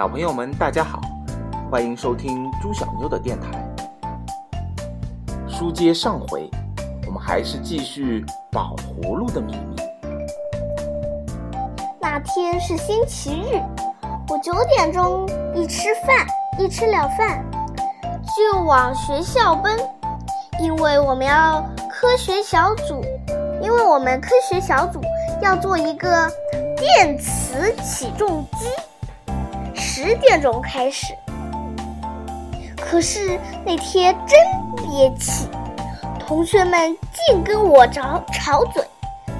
小朋友们，大家好，欢迎收听朱小妞的电台。书接上回，我们还是继续宝葫芦的秘密。那天是星期日，我九点钟一吃饭，一吃了饭就往学校奔，因为我们要科学小组，因为我们科学小组要做一个电磁起重机。十点钟开始，可是那天真憋气，同学们净跟我吵吵嘴。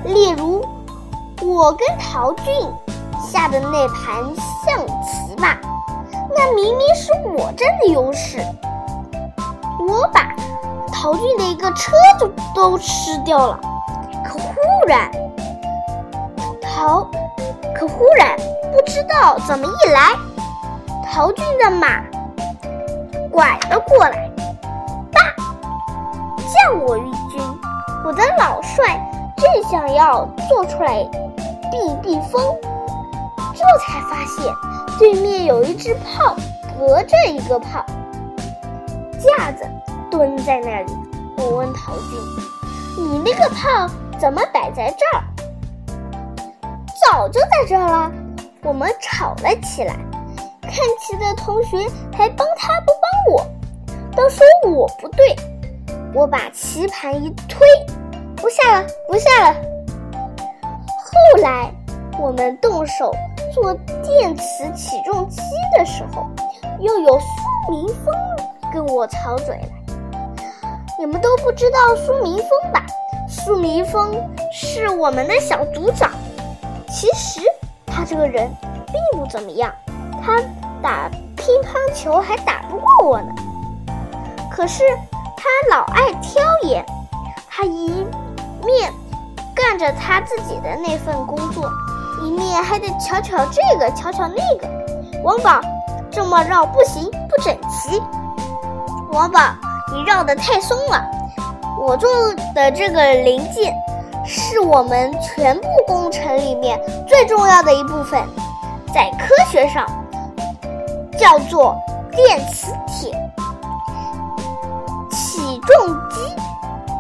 例如，我跟陶俊下的那盘象棋吧，那明明是我占的优势，我把陶俊的一个车都都吃掉了。可忽然，陶，可忽然不知道怎么一来。陶俊的马拐了过来，爸，降我一军。我的老帅正想要做出来避避风，这才发现对面有一只炮，隔着一个炮架子蹲在那里。我问陶俊：“你那个炮怎么摆在这儿？”早就在这儿了。我们吵了起来。看棋的同学还帮他不帮我，都说我不对。我把棋盘一推，不下了，不下了。后来我们动手做电磁起重机的时候，又有苏明峰跟我吵嘴了。你们都不知道苏明峰吧？苏明峰是我们的小组长。其实他这个人并不怎么样。他打乒乓球还打不过我呢，可是他老爱挑眼，他一面干着他自己的那份工作，一面还得瞧瞧这个瞧瞧那个。王宝，这么绕不行，不整齐。王宝，你绕的太松了。我做的这个零件是我们全部工程里面最重要的一部分，在科学上。叫做电磁铁起重机，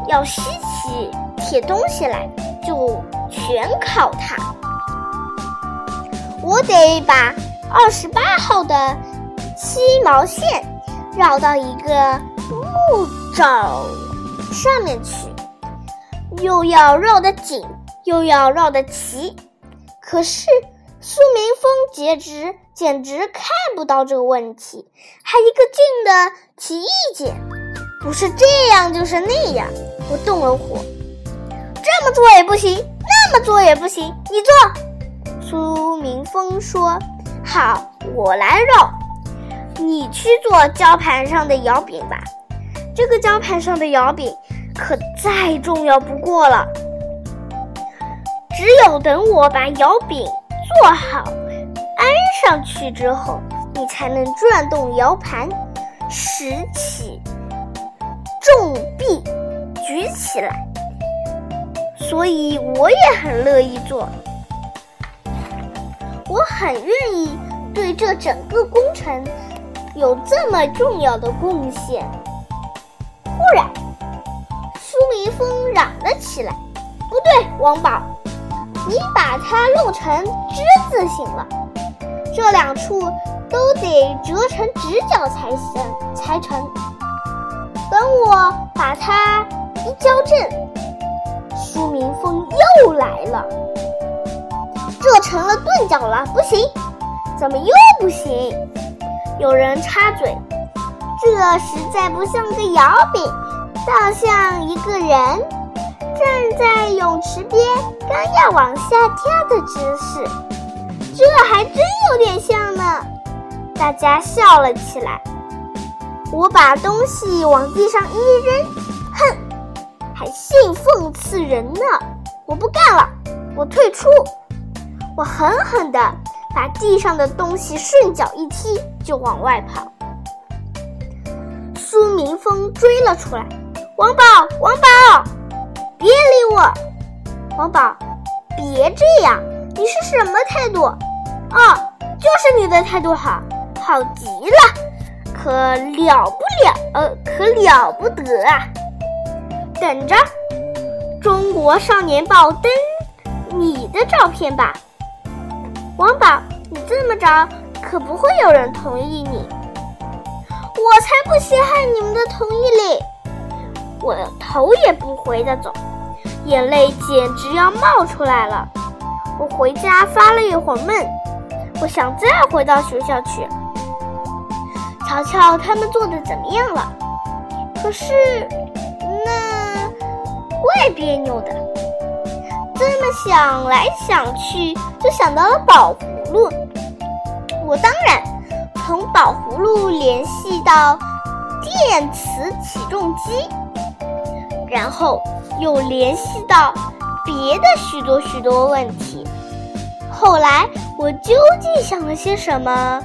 要吸起铁东西来，就全靠它。我得把二十八号的七毛线绕到一个木爪上面去，又要绕得紧，又要绕得齐。可是。苏明峰简直简直看不到这个问题，还一个劲的提意见，不是这样就是那样。我动了火，这么做也不行，那么做也不行，你做。苏明峰说：“好，我来绕，你去做胶盘上的摇柄吧。这个胶盘上的摇柄可再重要不过了，只有等我把摇柄。”做好，安上去之后，你才能转动摇盘，拾起重臂，举起来。所以我也很乐意做，我很愿意对这整个工程有这么重要的贡献。忽然，苏明峰嚷了起来：“不对，王宝！”你把它弄成之字形了，这两处都得折成直角才行才成。等我把它一矫正，苏明峰又来了，这成了钝角了，不行，怎么又不行？有人插嘴，这实在不像个摇柄，倒像一个人。站在泳池边，刚要往下跳的姿势，这还真有点像呢。大家笑了起来。我把东西往地上一扔，哼，还信讽刺人呢。我不干了，我退出。我狠狠地把地上的东西顺脚一踢，就往外跑。苏明峰追了出来，王宝，王宝。别理我，王宝，别这样！你是什么态度？哦，就是你的态度好，好极了，可了不了，呃，可了不得啊！等着，《中国少年报》登你的照片吧，王宝，你这么着可不会有人同意你。我才不稀罕你们的同意嘞！我头也不回的走，眼泪简直要冒出来了。我回家发了一会儿闷，我想再回到学校去，瞧瞧他们做的怎么样了。可是那怪别扭的，这么想来想去，就想到了宝葫芦。我当然从宝葫芦联系到电磁起重机，然后又联系到别的许多许多问题。后来我究竟想了些什么，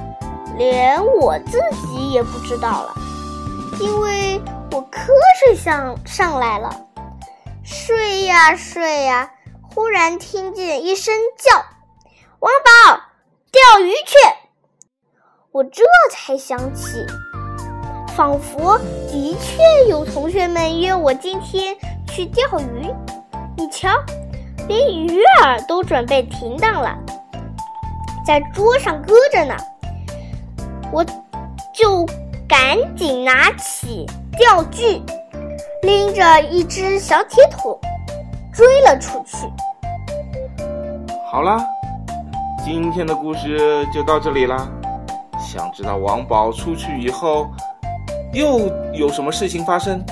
连我自己也不知道了，因为我瞌睡上上来了，睡呀睡呀，忽然听见一声叫：“王宝，钓鱼去！”我这才想起，仿佛的确有同学们约我今天去钓鱼。你瞧。连鱼儿都准备停当了，在桌上搁着呢。我就赶紧拿起钓具，拎着一只小铁桶追了出去。好了，今天的故事就到这里啦。想知道王宝出去以后又有什么事情发生，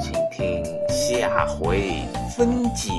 请听下回分解。